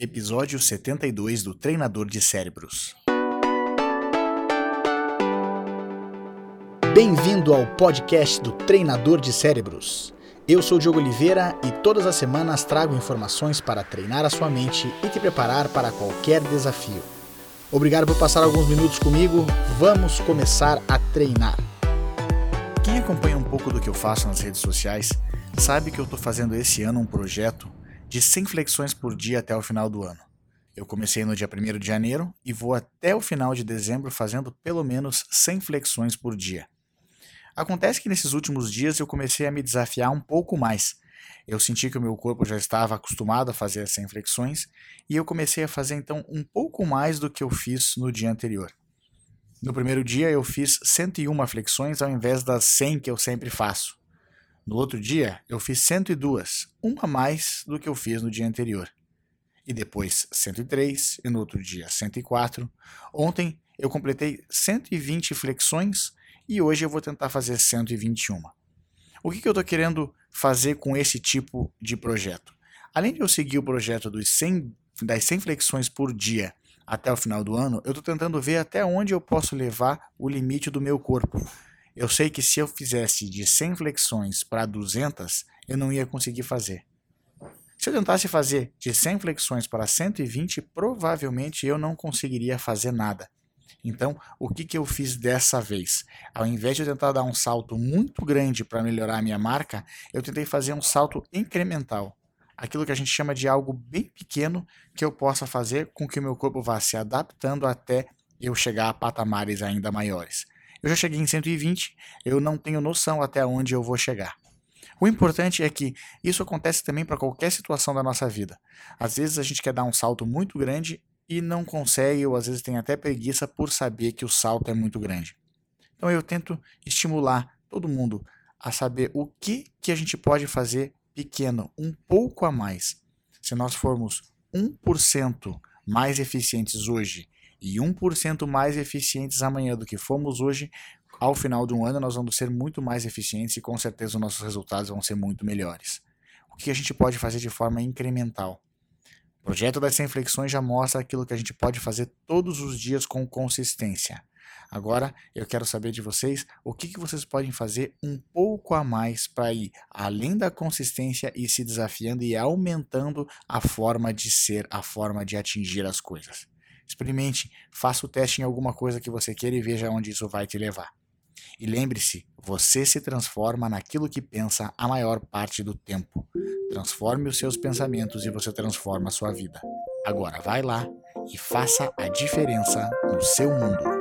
episódio 72 do Treinador de Cérebros. Bem-vindo ao podcast do Treinador de Cérebros. Eu sou Diogo Oliveira e todas as semanas trago informações para treinar a sua mente e te preparar para qualquer desafio. Obrigado por passar alguns minutos comigo. Vamos começar a treinar. Quem acompanha um pouco do que eu faço nas redes sociais sabe que eu estou fazendo esse ano um projeto de 100 flexões por dia até o final do ano. Eu comecei no dia 1 de janeiro e vou até o final de dezembro fazendo pelo menos 100 flexões por dia. Acontece que nesses últimos dias eu comecei a me desafiar um pouco mais. Eu senti que o meu corpo já estava acostumado a fazer as 100 flexões e eu comecei a fazer então um pouco mais do que eu fiz no dia anterior. No primeiro dia eu fiz 101 flexões ao invés das 100 que eu sempre faço. No outro dia eu fiz 102, uma a mais do que eu fiz no dia anterior. E depois 103 e no outro dia 104. Ontem eu completei 120 flexões e hoje eu vou tentar fazer 121. O que, que eu estou querendo fazer com esse tipo de projeto? Além de eu seguir o projeto dos 100, das 100 flexões por dia até o final do ano, eu estou tentando ver até onde eu posso levar o limite do meu corpo. Eu sei que se eu fizesse de 100 flexões para 200, eu não ia conseguir fazer. Se eu tentasse fazer de 100 flexões para 120, provavelmente eu não conseguiria fazer nada. Então, o que, que eu fiz dessa vez? Ao invés de eu tentar dar um salto muito grande para melhorar a minha marca, eu tentei fazer um salto incremental. Aquilo que a gente chama de algo bem pequeno que eu possa fazer com que o meu corpo vá se adaptando até eu chegar a patamares ainda maiores. Eu já cheguei em 120, eu não tenho noção até onde eu vou chegar. O importante é que isso acontece também para qualquer situação da nossa vida. Às vezes a gente quer dar um salto muito grande e não consegue, ou às vezes tem até preguiça por saber que o salto é muito grande. Então eu tento estimular todo mundo a saber o que, que a gente pode fazer pequeno, um pouco a mais. Se nós formos 1% mais eficientes hoje e 1% mais eficientes amanhã do que fomos hoje, ao final de um ano nós vamos ser muito mais eficientes e com certeza os nossos resultados vão ser muito melhores. O que a gente pode fazer de forma incremental? O projeto das 100 flexões já mostra aquilo que a gente pode fazer todos os dias com consistência. Agora eu quero saber de vocês o que, que vocês podem fazer um pouco a mais para ir além da consistência e se desafiando e aumentando a forma de ser, a forma de atingir as coisas. Experimente, faça o teste em alguma coisa que você queira e veja onde isso vai te levar. E lembre-se, você se transforma naquilo que pensa a maior parte do tempo. Transforme os seus pensamentos e você transforma a sua vida. Agora vai lá e faça a diferença no seu mundo.